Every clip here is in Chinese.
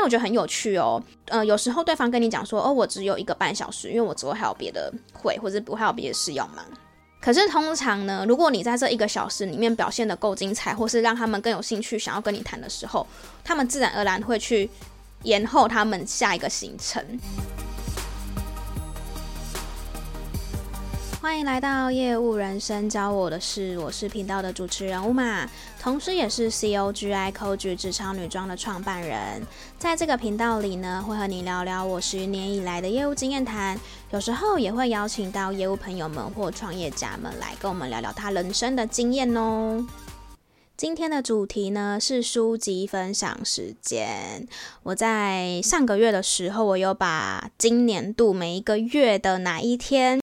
那我觉得很有趣哦。呃，有时候对方跟你讲说，哦，我只有一个半小时，因为我之后还有别的会，或者我还有别的事要忙。可是通常呢，如果你在这一个小时里面表现得够精彩，或是让他们更有兴趣想要跟你谈的时候，他们自然而然会去延后他们下一个行程。欢迎来到业务人生教我的事，我是频道的主持人乌玛同时也是 COGI COG 职场女装的创办人。在这个频道里呢，会和你聊聊我十年以来的业务经验谈，有时候也会邀请到业务朋友们或创业家们来跟我们聊聊他人生的经验哦。今天的主题呢是书籍分享时间。我在上个月的时候，我有把今年度每一个月的哪一天。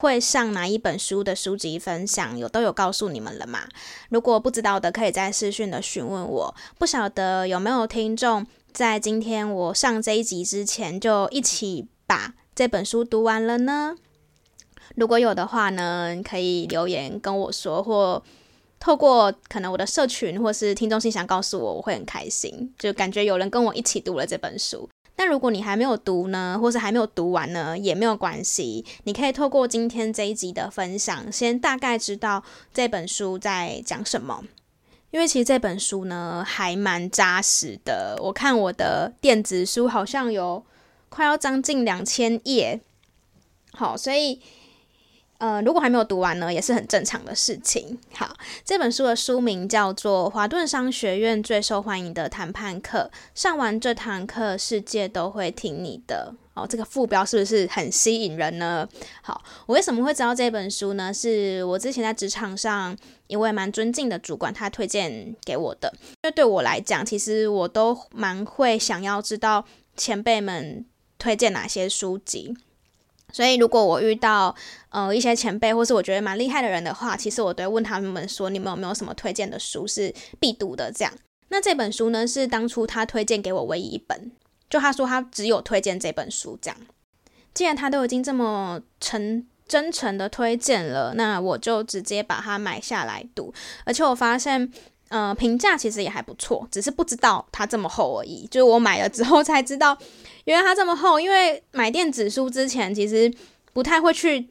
会上哪一本书的书籍分享，有都有告诉你们了嘛？如果不知道的，可以在私讯的询问我。不晓得有没有听众在今天我上这一集之前就一起把这本书读完了呢？如果有的话呢，可以留言跟我说，或透过可能我的社群或是听众信箱告诉我，我会很开心，就感觉有人跟我一起读了这本书。但如果你还没有读呢，或是还没有读完呢，也没有关系。你可以透过今天这一集的分享，先大概知道这本书在讲什么。因为其实这本书呢，还蛮扎实的。我看我的电子书好像有快要将近两千页，好，所以。呃，如果还没有读完呢，也是很正常的事情。好，这本书的书名叫做《华顿商学院最受欢迎的谈判课》，上完这堂课，世界都会听你的。哦，这个副标是不是很吸引人呢？好，我为什么会知道这本书呢？是我之前在职场上一位蛮尊敬的主管，他推荐给我的。因为对我来讲，其实我都蛮会想要知道前辈们推荐哪些书籍。所以，如果我遇到呃一些前辈，或是我觉得蛮厉害的人的话，其实我都会问他们说：“你们有没有什么推荐的书是必读的？”这样。那这本书呢，是当初他推荐给我唯一一本，就他说他只有推荐这本书这样。既然他都已经这么诚真诚的推荐了，那我就直接把它买下来读。而且我发现，呃，评价其实也还不错，只是不知道它这么厚而已。就是我买了之后才知道。原来它这么厚，因为买电子书之前其实不太会去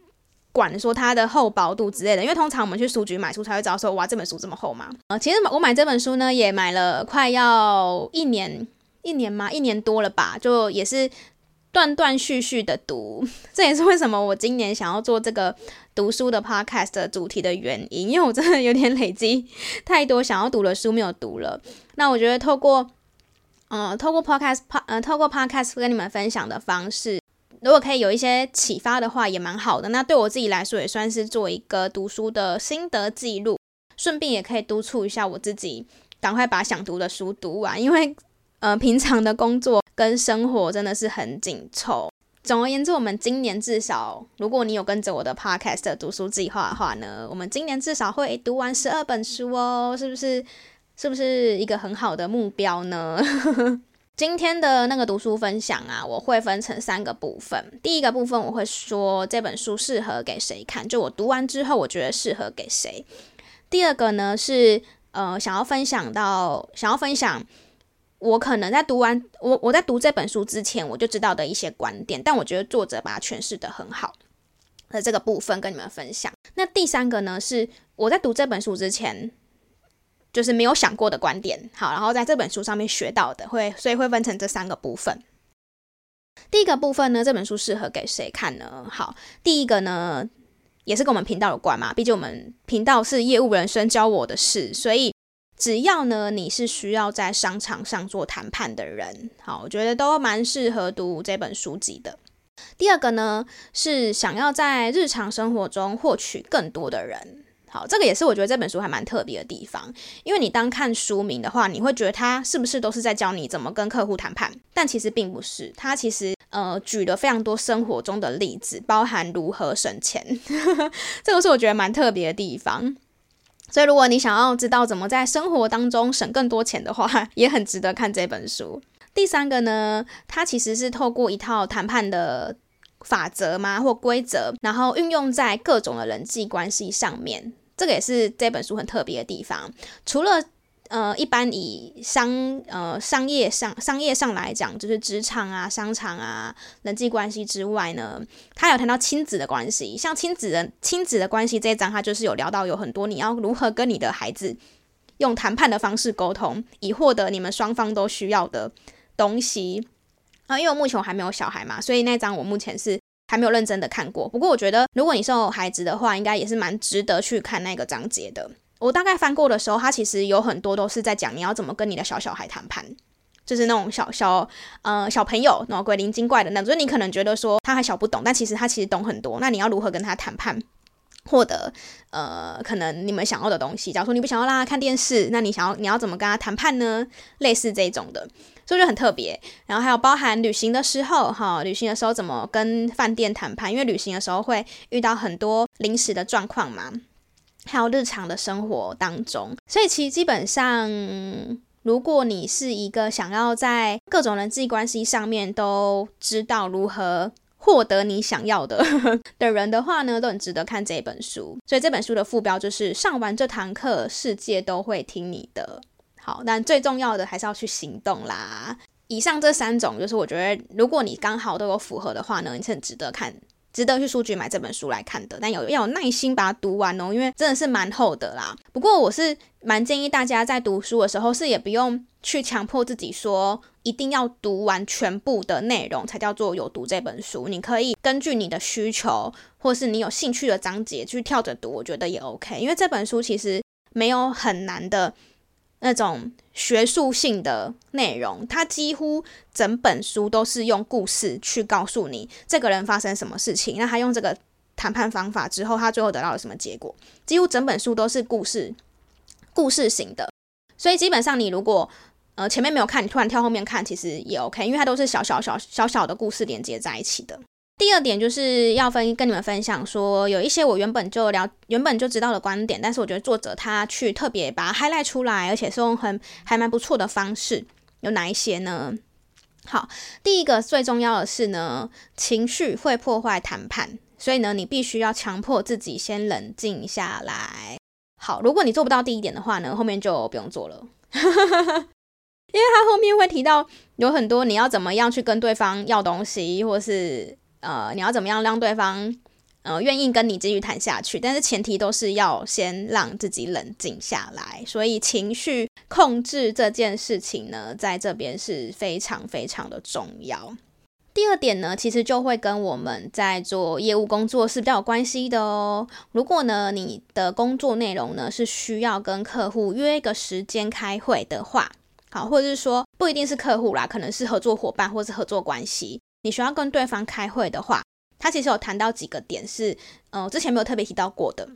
管说它的厚薄度之类的，因为通常我们去书局买书才会知道说哇，这本书这么厚嘛。呃，其实我买这本书呢也买了快要一年，一年嘛，一年多了吧，就也是断断续续的读。这也是为什么我今年想要做这个读书的 podcast 的主题的原因，因为我真的有点累积太多想要读的书没有读了。那我觉得透过嗯，透过 podcast，呃，透过 podcast 跟你们分享的方式，如果可以有一些启发的话，也蛮好的。那对我自己来说，也算是做一个读书的心得记录，顺便也可以督促一下我自己，赶快把想读的书读完。因为，呃，平常的工作跟生活真的是很紧凑。总而言之，我们今年至少，如果你有跟着我的 podcast 的读书计划的话呢，我们今年至少会读完十二本书哦，是不是？是不是一个很好的目标呢？今天的那个读书分享啊，我会分成三个部分。第一个部分我会说这本书适合给谁看，就我读完之后我觉得适合给谁。第二个呢是呃想要分享到想要分享我可能在读完我我在读这本书之前我就知道的一些观点，但我觉得作者把它诠释得很好的这个部分跟你们分享。那第三个呢是我在读这本书之前。就是没有想过的观点，好，然后在这本书上面学到的，会，所以会分成这三个部分。第一个部分呢，这本书适合给谁看呢？好，第一个呢，也是跟我们频道有关嘛，毕竟我们频道是业务人生教我的事，所以只要呢你是需要在商场上做谈判的人，好，我觉得都蛮适合读这本书籍的。第二个呢，是想要在日常生活中获取更多的人。好，这个也是我觉得这本书还蛮特别的地方，因为你当看书名的话，你会觉得它是不是都是在教你怎么跟客户谈判？但其实并不是，它其实呃举了非常多生活中的例子，包含如何省钱，这个是我觉得蛮特别的地方。所以如果你想要知道怎么在生活当中省更多钱的话，也很值得看这本书。第三个呢，它其实是透过一套谈判的。法则吗？或规则，然后运用在各种的人际关系上面，这个也是这本书很特别的地方。除了呃，一般以商呃商业上商业上来讲，就是职场啊、商场啊、人际关系之外呢，他有谈到亲子的关系，像亲子的亲子的关系这一章，他就是有聊到有很多你要如何跟你的孩子用谈判的方式沟通，以获得你们双方都需要的东西啊。因为我目前我还没有小孩嘛，所以那章我目前是。还没有认真的看过，不过我觉得如果你是有孩子的话，应该也是蛮值得去看那个章节的。我大概翻过的时候，它其实有很多都是在讲你要怎么跟你的小小孩谈判，就是那种小小呃小朋友那种鬼灵精怪的那种，就是你可能觉得说他还小不懂，但其实他其实懂很多。那你要如何跟他谈判，获得呃可能你们想要的东西？假如说你不想要让他看电视，那你想要你要怎么跟他谈判呢？类似这种的。所以就很特别，然后还有包含旅行的时候，哈，旅行的时候怎么跟饭店谈判？因为旅行的时候会遇到很多临时的状况嘛，还有日常的生活当中，所以其实基本上，如果你是一个想要在各种人际关系上面都知道如何获得你想要的 的人的话呢，都很值得看这本书。所以这本书的副标就是“上完这堂课，世界都会听你的”。好，但最重要的还是要去行动啦。以上这三种，就是我觉得，如果你刚好都有符合的话呢，你是很值得看，值得去书局买这本书来看的。但有要有耐心把它读完哦，因为真的是蛮厚的啦。不过我是蛮建议大家在读书的时候，是也不用去强迫自己说一定要读完全部的内容才叫做有读这本书。你可以根据你的需求，或是你有兴趣的章节去跳着读，我觉得也 OK。因为这本书其实没有很难的。那种学术性的内容，它几乎整本书都是用故事去告诉你这个人发生什么事情，那他用这个谈判方法之后，他最后得到了什么结果？几乎整本书都是故事，故事型的。所以基本上你如果呃前面没有看，你突然跳后面看，其实也 OK，因为它都是小小小小小的故事连接在一起的。第二点就是要分跟你们分享说，有一些我原本就了原本就知道的观点，但是我觉得作者他去特别把它 highlight 出来，而且是用很还蛮不错的方式。有哪一些呢？好，第一个最重要的是呢，情绪会破坏谈判，所以呢，你必须要强迫自己先冷静下来。好，如果你做不到第一点的话呢，后面就不用做了，因为他后面会提到有很多你要怎么样去跟对方要东西，或是。呃，你要怎么样让对方呃愿意跟你继续谈下去？但是前提都是要先让自己冷静下来。所以情绪控制这件事情呢，在这边是非常非常的重要。第二点呢，其实就会跟我们在做业务工作是比较有关系的哦。如果呢，你的工作内容呢是需要跟客户约一个时间开会的话，好，或者是说不一定是客户啦，可能是合作伙伴或是合作关系。你需要跟对方开会的话，他其实有谈到几个点是，呃，之前没有特别提到过的。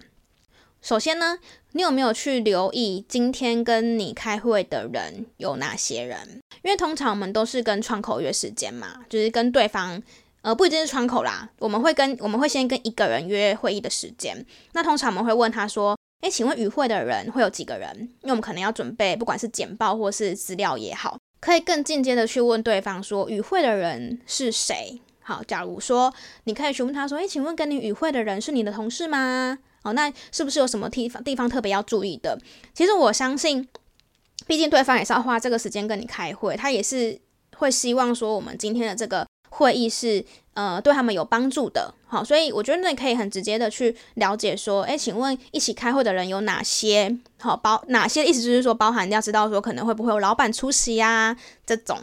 首先呢，你有没有去留意今天跟你开会的人有哪些人？因为通常我们都是跟窗口约时间嘛，就是跟对方，呃，不一定是窗口啦，我们会跟我们会先跟一个人约会议的时间。那通常我们会问他说，诶，请问与会的人会有几个人？因为我们可能要准备，不管是简报或是资料也好。可以更进阶的去问对方说，与会的人是谁？好，假如说你可以询问他说，诶，请问跟你与会的人是你的同事吗？哦，那是不是有什么地方地方特别要注意的？其实我相信，毕竟对方也是要花这个时间跟你开会，他也是会希望说我们今天的这个。会议是呃对他们有帮助的，好，所以我觉得你可以很直接的去了解说，诶，请问一起开会的人有哪些？好，包哪些意思就是说包含要知道说可能会不会有老板出席呀，这种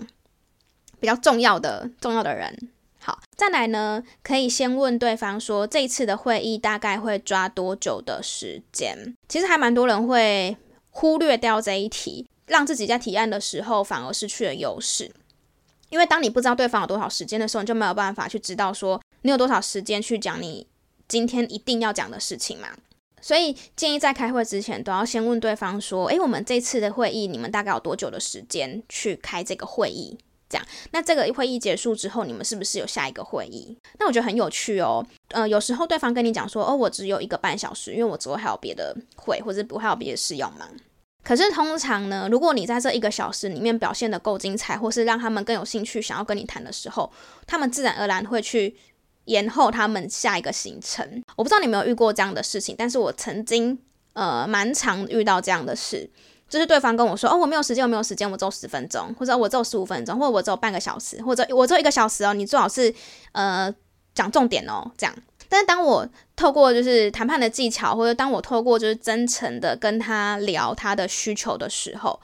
比较重要的重要的人。好，再来呢，可以先问对方说，这一次的会议大概会抓多久的时间？其实还蛮多人会忽略掉这一题，让自己在提案的时候反而失去了优势。因为当你不知道对方有多少时间的时候，你就没有办法去知道说你有多少时间去讲你今天一定要讲的事情嘛。所以建议在开会之前都要先问对方说：“诶，我们这次的会议你们大概有多久的时间去开这个会议？这样，那这个会议结束之后，你们是不是有下一个会议？那我觉得很有趣哦。呃，有时候对方跟你讲说：哦，我只有一个半小时，因为我之后还有别的会，或者不还有别的事要忙。”可是通常呢，如果你在这一个小时里面表现得够精彩，或是让他们更有兴趣想要跟你谈的时候，他们自然而然会去延后他们下一个行程。我不知道你有没有遇过这样的事情，但是我曾经呃蛮常遇到这样的事，就是对方跟我说，哦，我没有时间，我没有时间，我只有十分钟，或者我只有十五分钟，或者我只有半个小时，或者我只有一个小时哦，你最好是呃讲重点哦，这样。但是当我透过就是谈判的技巧，或者当我透过就是真诚的跟他聊他的需求的时候，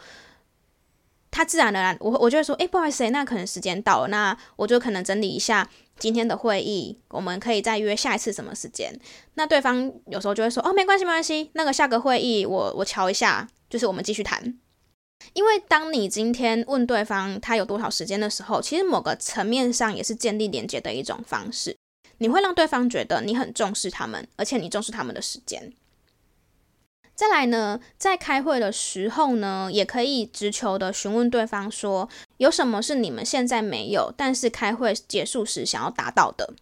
他自然而然，我我就会说，哎，不好意思，那可能时间到了，那我就可能整理一下今天的会议，我们可以再约下一次什么时间。那对方有时候就会说，哦，没关系，没关系，那个下个会议我我瞧一下。就是我们继续谈，因为当你今天问对方他有多少时间的时候，其实某个层面上也是建立连接的一种方式。你会让对方觉得你很重视他们，而且你重视他们的时间。再来呢，在开会的时候呢，也可以直球的询问对方说，有什么是你们现在没有，但是开会结束时想要达到的。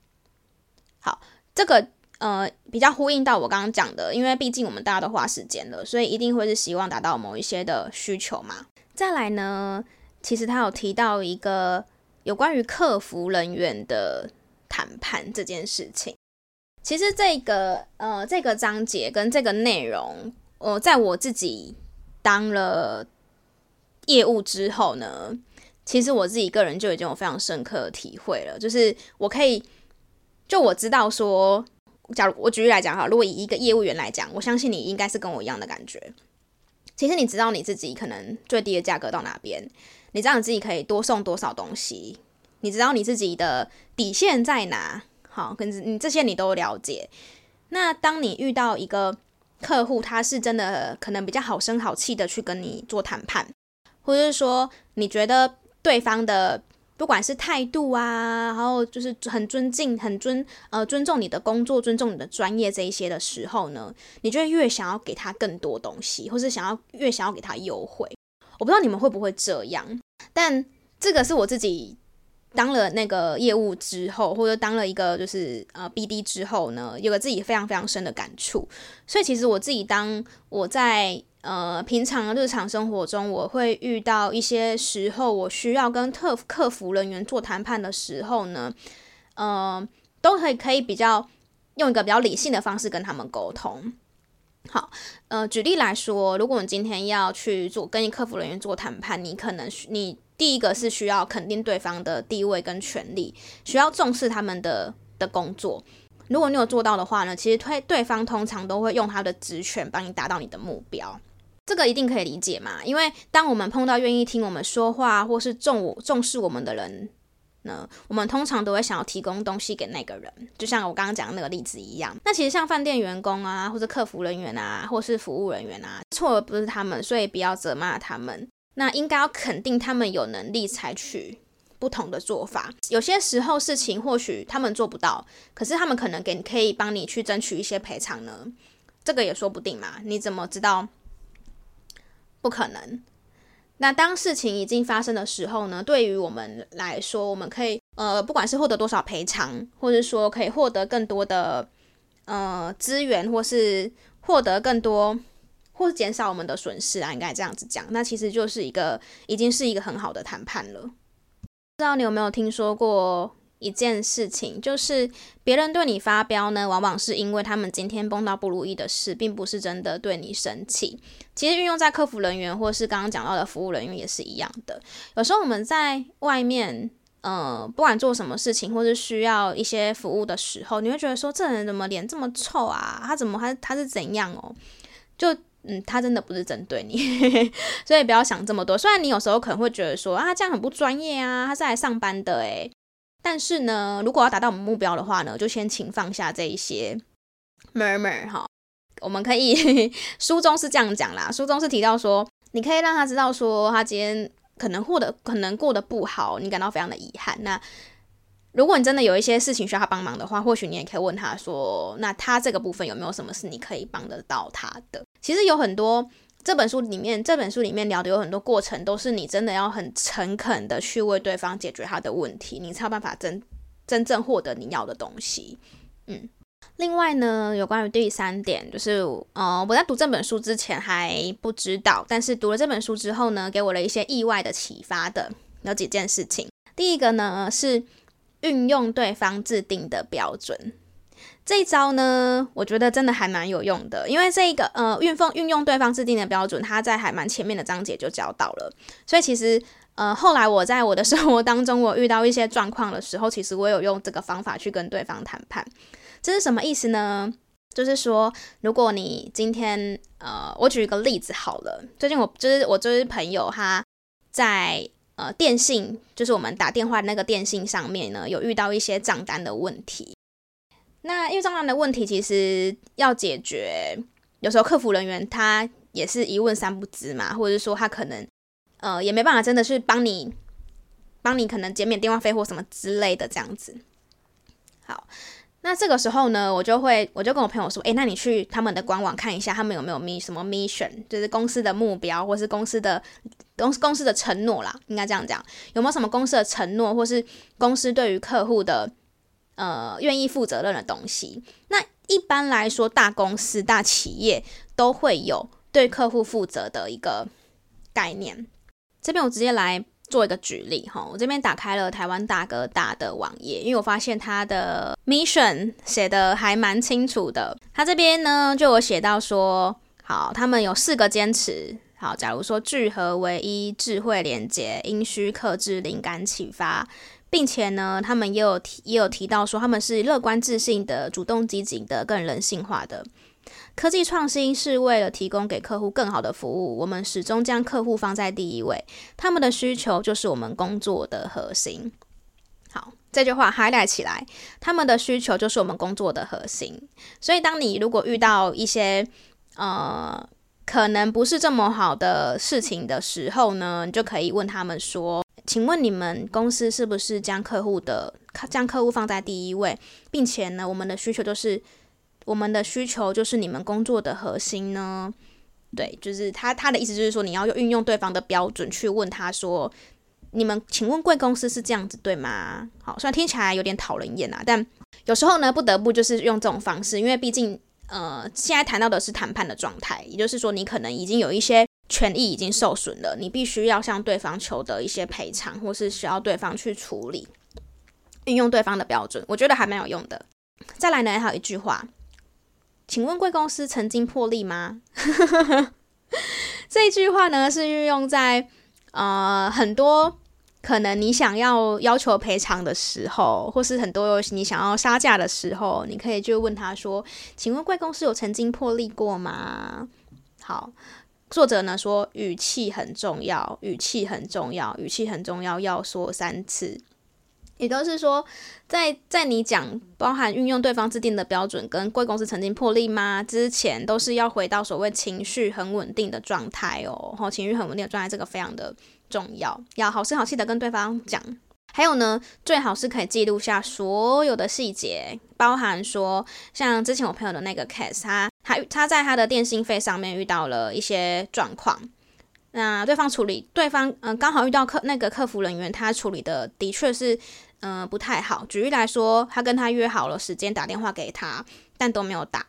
好，这个。呃，比较呼应到我刚刚讲的，因为毕竟我们大家都花时间了，所以一定会是希望达到某一些的需求嘛。再来呢，其实他有提到一个有关于客服人员的谈判这件事情。其实这个呃这个章节跟这个内容，呃，在我自己当了业务之后呢，其实我自己个人就已经有非常深刻的体会了，就是我可以就我知道说。假如我举例来讲哈，如果以一个业务员来讲，我相信你应该是跟我一样的感觉。其实你知道你自己可能最低的价格到哪边，你知道你自己可以多送多少东西，你知道你自己的底线在哪，好，跟你这些你都了解。那当你遇到一个客户，他是真的可能比较好声好气的去跟你做谈判，或者是说你觉得对方的。不管是态度啊，然后就是很尊敬、很尊呃尊重你的工作、尊重你的专业这一些的时候呢，你就会越想要给他更多东西，或是想要越想要给他优惠。我不知道你们会不会这样，但这个是我自己当了那个业务之后，或者当了一个就是呃 BD 之后呢，有个自己非常非常深的感触。所以其实我自己当我在。呃，平常日常生活中，我会遇到一些时候，我需要跟特客服人员做谈判的时候呢，呃，都可以可以比较用一个比较理性的方式跟他们沟通。好，呃，举例来说，如果你今天要去做跟客服人员做谈判，你可能你第一个是需要肯定对方的地位跟权利，需要重视他们的的工作。如果你有做到的话呢，其实对对方通常都会用他的职权帮你达到你的目标。这个一定可以理解嘛？因为当我们碰到愿意听我们说话或是重重视我们的人呢，我们通常都会想要提供东西给那个人。就像我刚刚讲的那个例子一样。那其实像饭店员工啊，或者客服人员啊，或是服务人员啊，错的不是他们，所以不要责骂他们。那应该要肯定他们有能力采取不同的做法。有些时候事情或许他们做不到，可是他们可能给可以帮你去争取一些赔偿呢。这个也说不定嘛。你怎么知道？不可能。那当事情已经发生的时候呢？对于我们来说，我们可以呃，不管是获得多少赔偿，或者说可以获得更多的呃资源，或是获得更多，或是减少我们的损失啊，应该这样子讲。那其实就是一个已经是一个很好的谈判了。不知道你有没有听说过？一件事情就是，别人对你发飙呢，往往是因为他们今天碰到不如意的事，并不是真的对你生气。其实运用在客服人员，或是刚刚讲到的服务人员也是一样的。有时候我们在外面，呃，不管做什么事情，或是需要一些服务的时候，你会觉得说，这人怎么脸这么臭啊？他怎么还他是怎样哦？就嗯，他真的不是针对你，所以不要想这么多。虽然你有时候可能会觉得说，啊，这样很不专业啊，他是来上班的诶。但是呢，如果要达到我们目标的话呢，就先请放下这一些 murmur 哈。我们可以 书中是这样讲啦，书中是提到说，你可以让他知道说，他今天可能获得可能过得不好，你感到非常的遗憾。那如果你真的有一些事情需要他帮忙的话，或许你也可以问他说，那他这个部分有没有什么是你可以帮得到他的？其实有很多。这本书里面，这本书里面聊的有很多过程，都是你真的要很诚恳的去为对方解决他的问题，你才有办法真真正获得你要的东西。嗯，另外呢，有关于第三点，就是呃，我在读这本书之前还不知道，但是读了这本书之后呢，给我了一些意外的启发的，有几件事情。第一个呢是运用对方制定的标准。这一招呢，我觉得真的还蛮有用的，因为这一个呃运用运用对方制定的标准，他在还蛮前面的章节就教到了。所以其实呃后来我在我的 生活当中，我遇到一些状况的时候，其实我有用这个方法去跟对方谈判。这是什么意思呢？就是说，如果你今天呃，我举一个例子好了，最近我就是我就是朋友他在呃电信，就是我们打电话那个电信上面呢，有遇到一些账单的问题。那因为账单的问题，其实要解决，有时候客服人员他也是一问三不知嘛，或者是说他可能呃也没办法真的是帮你帮你可能减免电话费或什么之类的这样子。好，那这个时候呢，我就会我就跟我朋友说，诶，那你去他们的官网看一下，他们有没有 m 什么 mission，就是公司的目标或是公司的公公司的承诺啦，应该这样讲，有没有什么公司的承诺，或是公司对于客户的。呃，愿意负责任的东西。那一般来说，大公司、大企业都会有对客户负责的一个概念。这边我直接来做一个举例哈，我这边打开了台湾大哥大的网页，因为我发现它的 mission 写的还蛮清楚的。它这边呢，就有写到说，好，他们有四个坚持。好，假如说聚合为一，智慧连结，因需克制，灵感启发。并且呢，他们也有提也有提到说，他们是乐观自信的、主动积极的、更人性化的。科技创新是为了提供给客户更好的服务，我们始终将客户放在第一位，他们的需求就是我们工作的核心。好，这句话 highlight 起来，他们的需求就是我们工作的核心。所以，当你如果遇到一些呃可能不是这么好的事情的时候呢，你就可以问他们说。请问你们公司是不是将客户的将客户放在第一位，并且呢，我们的需求就是我们的需求就是你们工作的核心呢？对，就是他他的意思就是说，你要运用对方的标准去问他说，你们请问贵公司是这样子对吗？好，虽然听起来有点讨人厌啊，但有时候呢，不得不就是用这种方式，因为毕竟呃，现在谈到的是谈判的状态，也就是说，你可能已经有一些。权益已经受损了，你必须要向对方求得一些赔偿，或是需要对方去处理，运用对方的标准，我觉得还蛮有用的。再来呢，还有一句话，请问贵公司曾经破例吗？这一句话呢，是运用在呃很多可能你想要要求赔偿的时候，或是很多你想要杀价的时候，你可以就问他说：“请问贵公司有曾经破例过吗？”好。作者呢说，语气很重要，语气很重要，语气很重要，要说三次。也就是说，在在你讲包含运用对方制定的标准跟贵公司曾经破例吗之前，都是要回到所谓情绪很稳定的状态哦。吼，情绪很稳定的状态，这个非常的重要，要好声好气的跟对方讲。还有呢，最好是可以记录下所有的细节，包含说，像之前我朋友的那个 case，他他他在他的电信费上面遇到了一些状况，那对方处理，对方嗯、刚好遇到客那个客服人员，他处理的的确是嗯、不太好。举例来说，他跟他约好了时间打电话给他，但都没有打。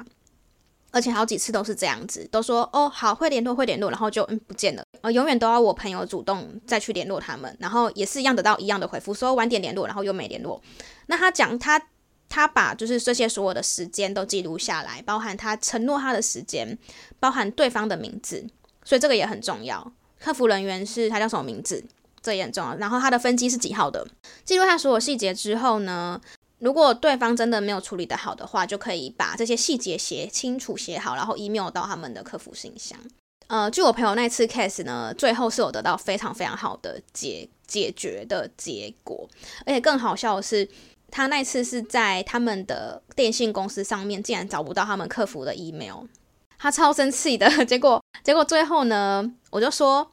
而且好几次都是这样子，都说哦好会联络会联络，然后就嗯不见了，呃永远都要我朋友主动再去联络他们，然后也是一样得到一样的回复，说晚点联络，然后又没联络。那他讲他他把就是这些所有的时间都记录下来，包含他承诺他的时间，包含对方的名字，所以这个也很重要。客服人员是他叫什么名字，这也很重要。然后他的分机是几号的，记录下所有细节之后呢，如果对方真的没有处理得好的话，就可以把这些细节写清楚、写好，然后 email 到他们的客服信箱。呃，据我朋友那次 case 呢，最后是有得到非常非常好的解解决的结果，而且更好笑的是，他那次是在他们的电信公司上面竟然找不到他们客服的 email，他超生气的。结果，结果最后呢，我就说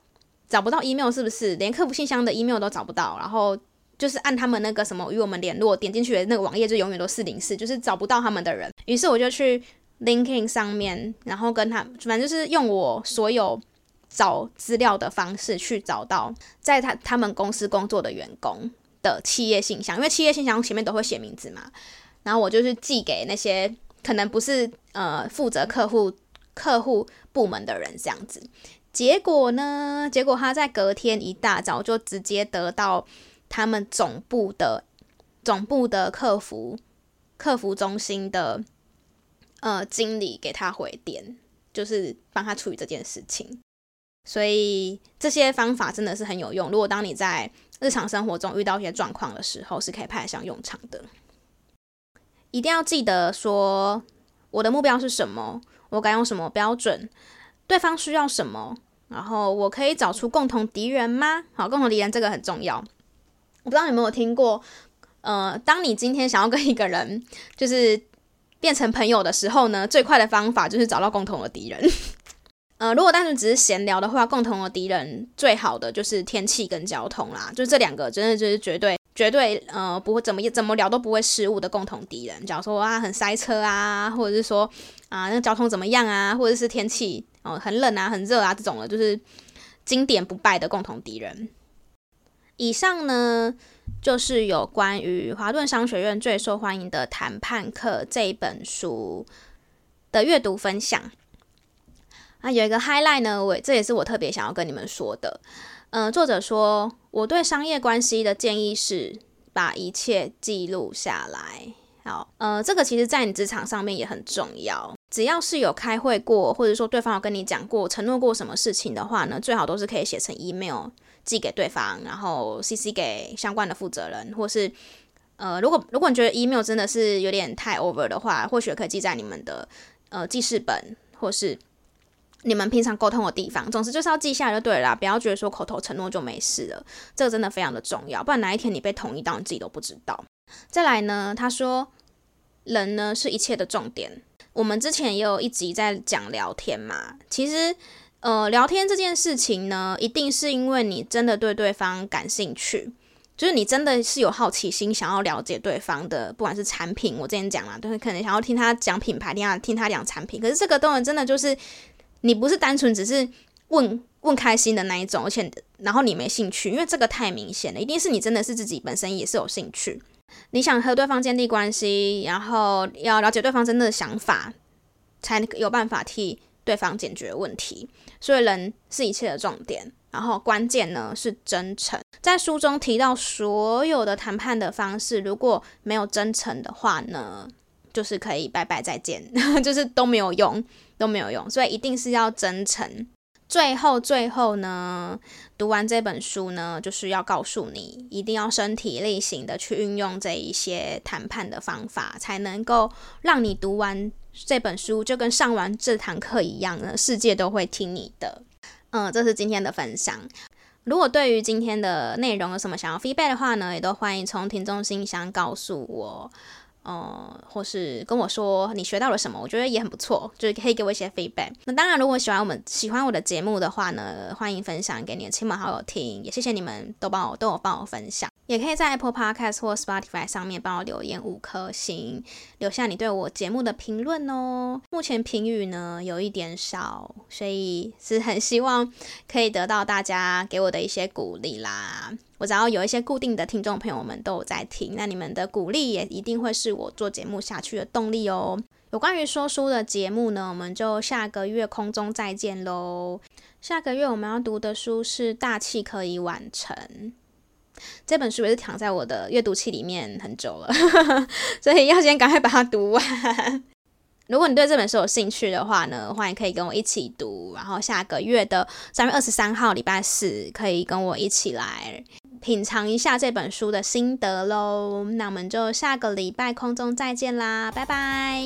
找不到 email 是不是连客服信箱的 email 都找不到？然后。就是按他们那个什么与我们联络，点进去的那个网页就永远都是零四，就是找不到他们的人。于是我就去 LinkedIn 上面，然后跟他，反正就是用我所有找资料的方式去找到在他他们公司工作的员工的企业信箱，因为企业信箱前面都会写名字嘛。然后我就是寄给那些可能不是呃负责客户客户部门的人这样子。结果呢，结果他在隔天一大早就直接得到。他们总部的总部的客服客服中心的呃经理给他回电，就是帮他处理这件事情。所以这些方法真的是很有用。如果当你在日常生活中遇到一些状况的时候，是可以派上用场的。一定要记得说，我的目标是什么，我该用什么标准，对方需要什么，然后我可以找出共同敌人吗？好，共同敌人这个很重要。我不知道你有没有听过，呃，当你今天想要跟一个人就是变成朋友的时候呢，最快的方法就是找到共同的敌人。呃，如果单纯只是闲聊的话，共同的敌人最好的就是天气跟交通啦，就这两个真的就是绝对绝对呃不会怎么怎么聊都不会失误的共同敌人。假如说啊很塞车啊，或者是说啊那交通怎么样啊，或者是天气哦、很冷啊很热啊这种的，就是经典不败的共同敌人。以上呢就是有关于华顿商学院最受欢迎的谈判课这一本书的阅读分享。那，有一个 highlight 呢，我这也是我特别想要跟你们说的。嗯、作者说，我对商业关系的建议是把一切记录下来。好，呃，这个其实在你职场上面也很重要。只要是有开会过，或者说对方有跟你讲过、承诺过什么事情的话呢，最好都是可以写成 email 寄给对方，然后 CC 给相关的负责人，或是呃，如果如果你觉得 email 真的是有点太 over 的话，或许可以记在你们的呃记事本，或是。你们平常沟通的地方，总之就是要记下来就对了，不要觉得说口头承诺就没事了，这个真的非常的重要，不然哪一天你被同意到，你自己都不知道。再来呢，他说人呢是一切的重点。我们之前也有一集在讲聊天嘛，其实呃聊天这件事情呢，一定是因为你真的对对方感兴趣，就是你真的是有好奇心，想要了解对方的，不管是产品，我之前讲了，都是可能想要听他讲品牌，听他听他讲产品，可是这个东西真的就是。你不是单纯只是问问开心的那一种，而且然后你没兴趣，因为这个太明显了，一定是你真的是自己本身也是有兴趣，你想和对方建立关系，然后要了解对方真的想法，才有办法替对方解决问题。所以人是一切的重点，然后关键呢是真诚。在书中提到所有的谈判的方式，如果没有真诚的话呢，就是可以拜拜再见，就是都没有用。都没有用，所以一定是要真诚。最后，最后呢，读完这本书呢，就是要告诉你，一定要身体力行的去运用这一些谈判的方法，才能够让你读完这本书，就跟上完这堂课一样呢，世界都会听你的。嗯，这是今天的分享。如果对于今天的内容有什么想要 feedback 的话呢，也都欢迎从听众信箱告诉我。呃，或是跟我说你学到了什么，我觉得也很不错，就是可以给我一些 feedback。那当然，如果喜欢我们喜欢我的节目的话呢，欢迎分享给你的亲朋好友听，也谢谢你们都帮我都有帮我分享。也可以在 Apple Podcast 或 Spotify 上面帮我留言五颗星，留下你对我节目的评论哦。目前评语呢有一点少，所以是很希望可以得到大家给我的一些鼓励啦。我只要有一些固定的听众朋友们都有在听，那你们的鼓励也一定会是我做节目下去的动力哦。有关于说书的节目呢，我们就下个月空中再见喽。下个月我们要读的书是《大器可以晚成》。这本书也是躺在我的阅读器里面很久了，所以要先赶快把它读完。如果你对这本书有兴趣的话呢，欢迎可以跟我一起读。然后下个月的三月二十三号礼拜四，可以跟我一起来品尝一下这本书的心得喽。那我们就下个礼拜空中再见啦，拜拜。